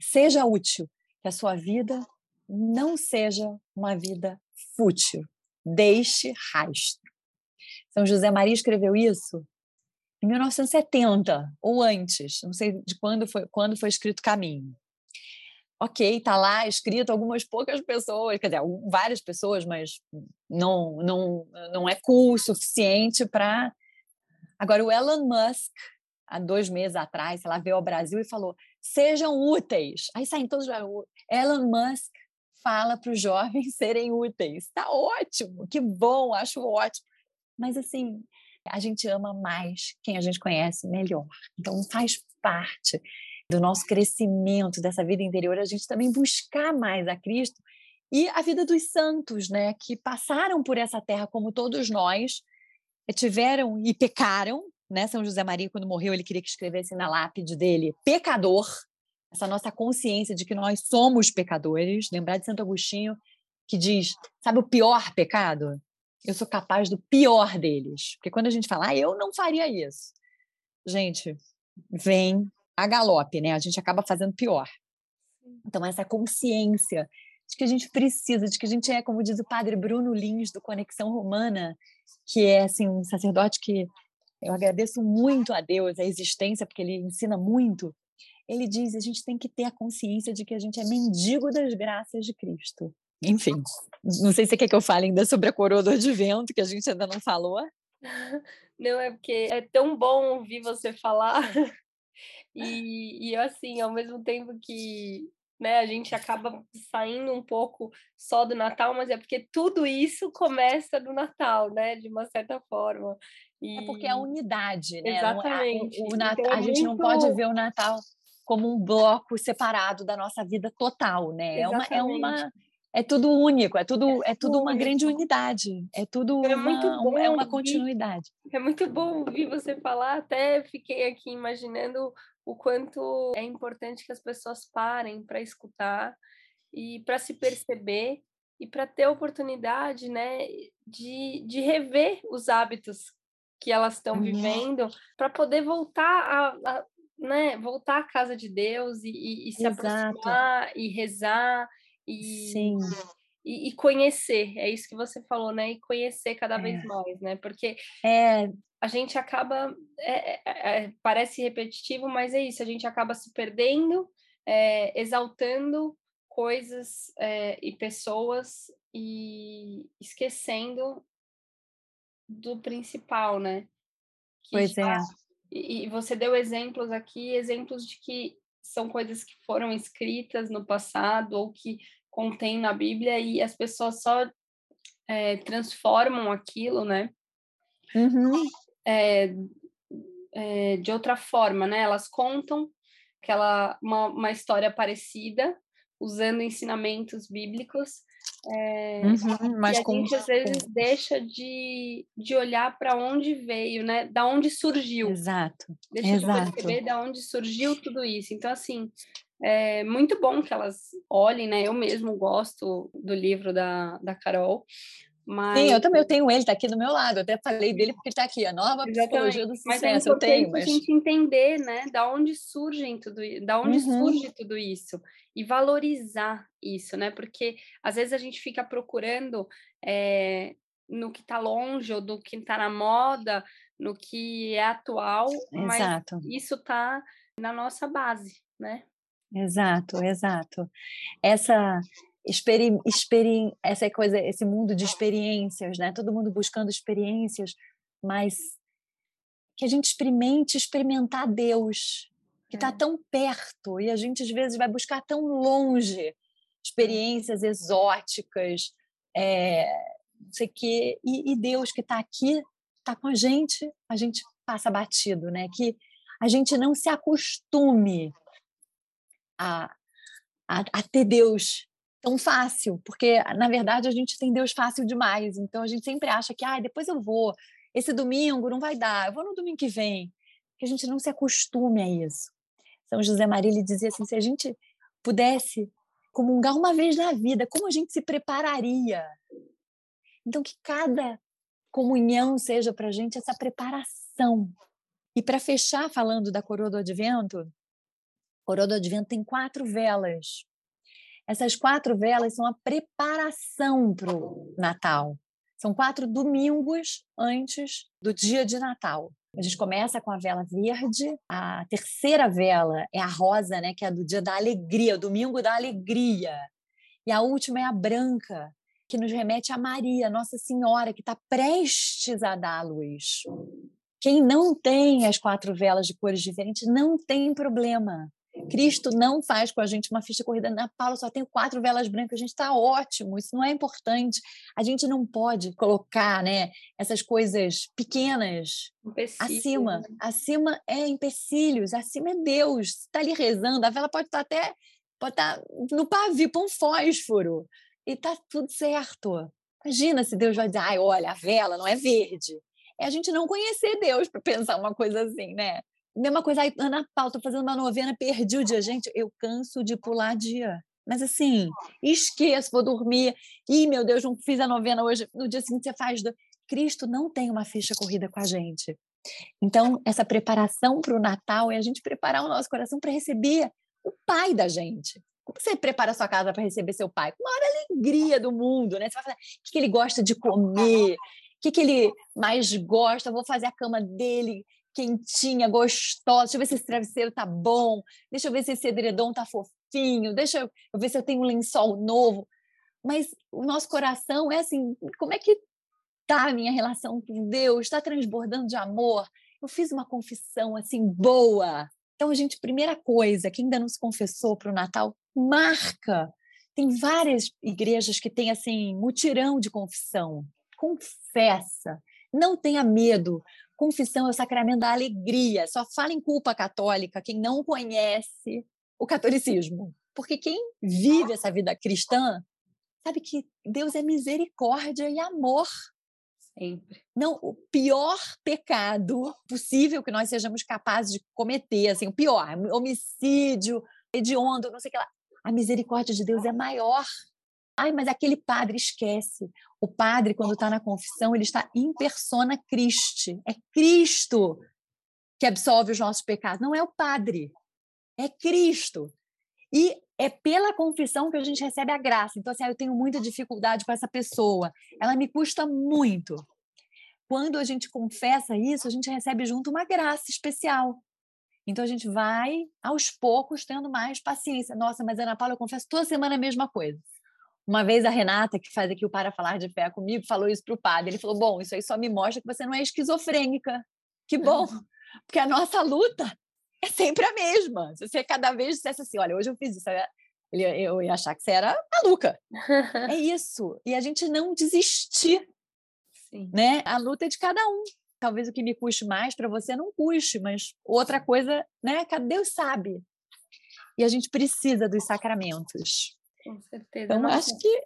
seja útil, que a sua vida não seja uma vida fútil deixe rastro. São José Maria escreveu isso em 1970 ou antes, não sei de quando foi, quando foi escrito Caminho. Ok, está lá escrito algumas poucas pessoas, quer dizer, várias pessoas, mas não, não, não é cool o suficiente para. Agora, o Elon Musk, há dois meses atrás, lá, veio ao Brasil e falou: sejam úteis. Aí saem todos. Elon Musk fala para os jovens serem úteis. Está ótimo, que bom, acho ótimo. Mas assim, a gente ama mais quem a gente conhece melhor. Então faz parte do nosso crescimento dessa vida interior a gente também buscar mais a Cristo e a vida dos santos, né, que passaram por essa terra como todos nós, tiveram e pecaram, né? São José Maria quando morreu, ele queria que escrevesse na lápide dele pecador, essa nossa consciência de que nós somos pecadores. Lembrar de Santo Agostinho, que diz: sabe o pior pecado? Eu sou capaz do pior deles. Porque quando a gente fala, ah, eu não faria isso, gente, vem a galope, né? A gente acaba fazendo pior. Então, essa consciência de que a gente precisa, de que a gente é, como diz o padre Bruno Lins, do Conexão Romana, que é assim, um sacerdote que eu agradeço muito a Deus, a existência, porque ele ensina muito ele diz: a gente tem que ter a consciência de que a gente é mendigo das graças de Cristo. Enfim, não sei se você quer que eu fale ainda sobre a coroa do advento, que a gente ainda não falou. Não, é porque é tão bom ouvir você falar. E, e assim, ao mesmo tempo que né, a gente acaba saindo um pouco só do Natal, mas é porque tudo isso começa do Natal, né? De uma certa forma. E... É porque é a unidade, né? Exatamente. A, o, o Natal, então, é a gente não pode ver o Natal como um bloco separado da nossa vida total, né? É uma, é uma é tudo único, é tudo é tudo uma grande unidade, é tudo é muito uma, bom é uma continuidade. É muito bom ouvir você falar, até fiquei aqui imaginando o quanto é importante que as pessoas parem para escutar e para se perceber e para ter oportunidade, né, de, de rever os hábitos que elas estão uhum. vivendo para poder voltar a, a, né, voltar à casa de Deus e, e, e se Exato. aproximar e rezar e, Sim. E, e, conhecer, é isso que você falou, né? E conhecer cada é. vez mais, né? Porque é. a gente acaba, é, é, é, parece repetitivo, mas é isso, a gente acaba se perdendo, é, exaltando coisas e pessoas e esquecendo do principal, né? Que pois é. E, e você deu exemplos aqui, exemplos de que são coisas que foram escritas no passado ou que contém na Bíblia e as pessoas só é, transformam aquilo, né? Uhum. É, é, de outra forma, né? Elas contam aquela uma, uma história parecida usando ensinamentos bíblicos, é, uhum, mas e a gente às vezes deixa de, de olhar para onde veio, né? Da onde surgiu. Exato. Deixa Exato. de perceber da onde surgiu tudo isso. Então, assim, é muito bom que elas olhem, né? Eu mesmo gosto do livro da, da Carol, mas... Sim, eu também eu tenho ele, está aqui do meu lado. Eu até falei dele porque está aqui, a nova Exatamente. psicologia do sucesso. Mas é eu tenho, mas... a gente entender, né, da onde surgem tudo, da onde uhum. surge tudo isso e valorizar isso, né? Porque às vezes a gente fica procurando é, no que está longe ou do que está na moda, no que é atual, Exato. mas isso está na nossa base, né? Exato, exato. Essa experi, experi, essa coisa, esse mundo de experiências, né? Todo mundo buscando experiências, mas que a gente experimente experimentar Deus, que está é. tão perto e a gente às vezes vai buscar tão longe experiências exóticas, é, não sei que e, e Deus que está aqui, está com a gente, a gente passa batido, né? Que a gente não se acostume a, a, a ter Deus tão fácil, porque na verdade a gente tem Deus fácil demais, então a gente sempre acha que ah, depois eu vou, esse domingo não vai dar, eu vou no domingo que vem, que a gente não se acostume a isso. São José Maria ele dizia assim, se a gente pudesse comungar uma vez na vida, como a gente se prepararia? Então que cada comunhão seja para a gente essa preparação. E para fechar falando da coroa do Advento, coroa do Advento tem quatro velas essas quatro velas são a preparação para o Natal. São quatro domingos antes do dia de Natal. A gente começa com a vela verde, a terceira vela é a rosa, né, que é do dia da alegria, o domingo da alegria. E a última é a branca, que nos remete a Maria, Nossa Senhora, que está prestes a dar a luz. Quem não tem as quatro velas de cores diferentes não tem problema. Cristo não faz com a gente uma ficha corrida. Na Paula só tem quatro velas brancas, a gente está ótimo, isso não é importante. A gente não pode colocar né, essas coisas pequenas acima. Né? Acima é empecilhos, acima é Deus. Está ali rezando, a vela pode estar tá até pode estar tá no pavio, põe um fósforo, e está tudo certo. Imagina se Deus vai dizer, ai, olha, a vela não é verde. É a gente não conhecer Deus para pensar uma coisa assim, né? Mesma coisa, aí, Ana Paula, tô fazendo uma novena, perdi o dia. Gente, eu canso de pular dia. Mas assim, esqueço, vou dormir. Ih, meu Deus, não fiz a novena hoje. No dia seguinte você faz. Do... Cristo não tem uma ficha corrida com a gente. Então, essa preparação para o Natal é a gente preparar o nosso coração para receber o pai da gente. Como você prepara a sua casa para receber seu pai? Com a maior alegria do mundo, né? Você vai falar o que ele gosta de comer, o que ele mais gosta, vou fazer a cama dele quentinha, gostosa. Deixa eu ver se esse travesseiro tá bom. Deixa eu ver se esse edredom tá fofinho. Deixa eu, ver se eu tenho um lençol novo. Mas o nosso coração é assim, como é que tá a minha relação com Deus? Está transbordando de amor? Eu fiz uma confissão assim boa. Então, gente, primeira coisa, quem ainda não se confessou para o Natal, marca. Tem várias igrejas que têm assim mutirão de confissão. Confessa. Não tenha medo confissão é o sacramento da alegria. Só fala em culpa católica quem não conhece o catolicismo. Porque quem vive essa vida cristã sabe que Deus é misericórdia e amor. Sempre. Não, o pior pecado possível que nós sejamos capazes de cometer, assim, o pior, homicídio, hediondo, não sei o que lá. a misericórdia de Deus é maior. Ai, mas aquele padre esquece. O padre, quando está na confissão, ele está em persona Christi. É Cristo que absolve os nossos pecados. Não é o padre, é Cristo. E é pela confissão que a gente recebe a graça. Então, assim, ah, eu tenho muita dificuldade com essa pessoa. Ela me custa muito. Quando a gente confessa isso, a gente recebe junto uma graça especial. Então a gente vai aos poucos tendo mais paciência. Nossa, mas Ana Paula, eu confesso toda semana a mesma coisa. Uma vez a Renata, que faz aqui o Para Falar de Fé comigo, falou isso para o padre. Ele falou: Bom, isso aí só me mostra que você não é esquizofrênica. Que bom, porque a nossa luta é sempre a mesma. Se você cada vez dissesse assim: Olha, hoje eu fiz isso, eu ia achar que você era maluca. é isso. E a gente não desistir. Sim. Né? A luta é de cada um talvez o que me custe mais para você não custe, mas outra coisa, né? Deus sabe. E a gente precisa dos sacramentos. Com certeza. Então, Nossa. acho que.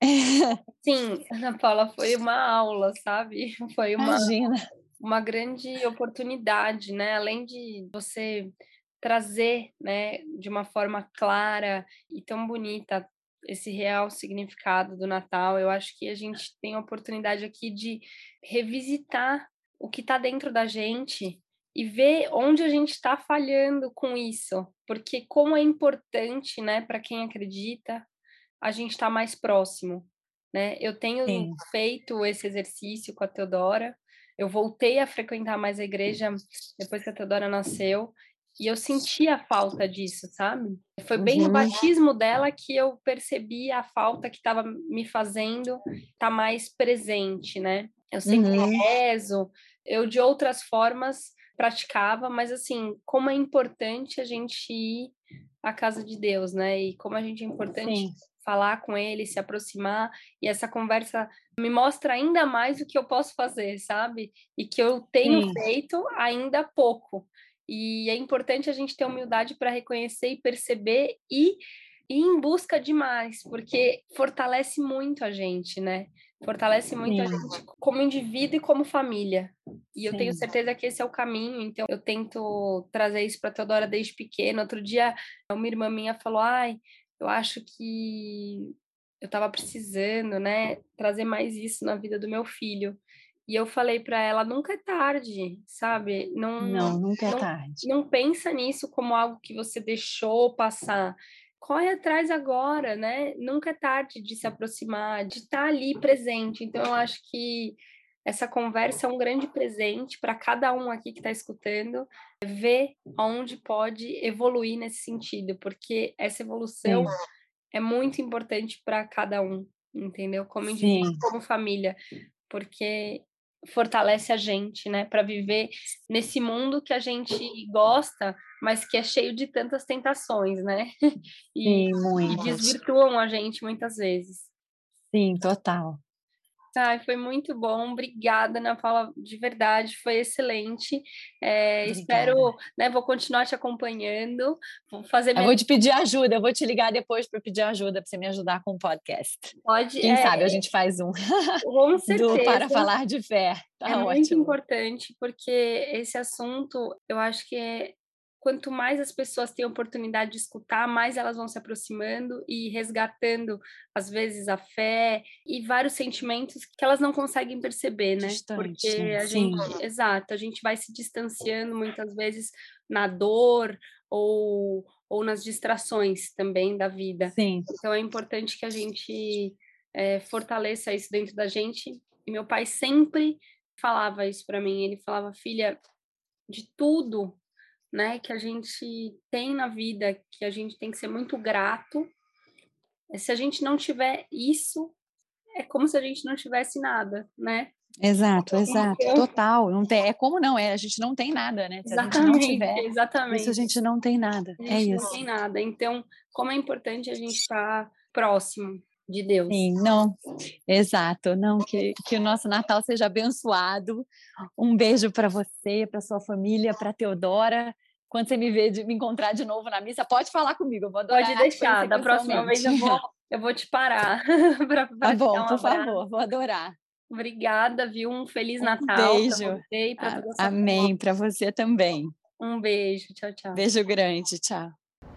Sim, Ana Paula, foi uma aula, sabe? Foi uma, Imagina. uma grande oportunidade, né? Além de você trazer, né, de uma forma clara e tão bonita esse real significado do Natal, eu acho que a gente tem a oportunidade aqui de revisitar o que está dentro da gente e ver onde a gente está falhando com isso, porque como é importante, né, para quem acredita, a gente está mais próximo, né? Eu tenho Sim. feito esse exercício com a Teodora. Eu voltei a frequentar mais a igreja depois que a Teodora nasceu e eu senti a falta disso, sabe? Foi bem uhum. no batismo dela que eu percebi a falta que estava me fazendo estar tá mais presente, né? Eu sempre uhum. rezo, eu de outras formas praticava, mas assim, como é importante a gente ir à casa de Deus, né? E como a gente é importante Sim. falar com ele, se aproximar, e essa conversa me mostra ainda mais o que eu posso fazer, sabe? E que eu tenho Sim. feito ainda pouco. E é importante a gente ter humildade para reconhecer e perceber e ir em busca de mais, porque fortalece muito a gente, né? Fortalece muito a gente como indivíduo e como família. E Sim. eu tenho certeza que esse é o caminho, então eu tento trazer isso para Teodora desde pequeno. Outro dia, uma irmã minha falou: "Ai, eu acho que eu estava precisando, né, trazer mais isso na vida do meu filho". E eu falei para ela, nunca é tarde, sabe? Não, não nunca é não, tarde. Não pensa nisso como algo que você deixou passar corre atrás agora, né? Nunca é tarde de se aproximar, de estar ali presente. Então, eu acho que essa conversa é um grande presente para cada um aqui que está escutando, ver onde pode evoluir nesse sentido, porque essa evolução Sim. é muito importante para cada um, entendeu? Como indivíduo, como família, porque fortalece a gente, né, para viver nesse mundo que a gente gosta, mas que é cheio de tantas tentações, né? E, Sim, e desvirtuam a gente muitas vezes. Sim, total. Ai, foi muito bom, obrigada, Ana Paula, de verdade, foi excelente. É, espero, né, vou continuar te acompanhando, vou fazer minha... Eu vou te pedir ajuda, eu vou te ligar depois para pedir ajuda, para você me ajudar com o podcast. Pode. Quem é... sabe a gente faz um. Com certeza. Do, para falar de fé. Tá é ótimo. muito importante, porque esse assunto, eu acho que é quanto mais as pessoas têm oportunidade de escutar, mais elas vão se aproximando e resgatando, às vezes, a fé e vários sentimentos que elas não conseguem perceber, né? Distante, Porque a sim. gente, exato, a gente vai se distanciando muitas vezes na dor ou, ou nas distrações também da vida. Sim. Então é importante que a gente é, fortaleça isso dentro da gente. E meu pai sempre falava isso para mim. Ele falava, filha, de tudo né, que a gente tem na vida, que a gente tem que ser muito grato. Se a gente não tiver isso, é como se a gente não tivesse nada, né? Exato, exato, então, total. Não tem, é como não é, a gente não tem nada, né? Se exatamente, tiver, exatamente. Isso a gente não tem nada. é isso. Não tem nada. Então, como é importante a gente estar próximo de Deus. Sim, não, exato. Não, que, que o nosso Natal seja abençoado. Um beijo para você, para sua família, para Teodora quando você me vê de me encontrar de novo na missa, pode falar comigo. Eu vou adorar pode deixar. Da próxima vez eu vou, eu vou te parar. pra, pra tá bom, um por favor, vou adorar. Obrigada, viu? Um feliz Natal. Um beijo. Pra você Amém, para você também. Um beijo. Tchau, tchau. Beijo grande. Tchau.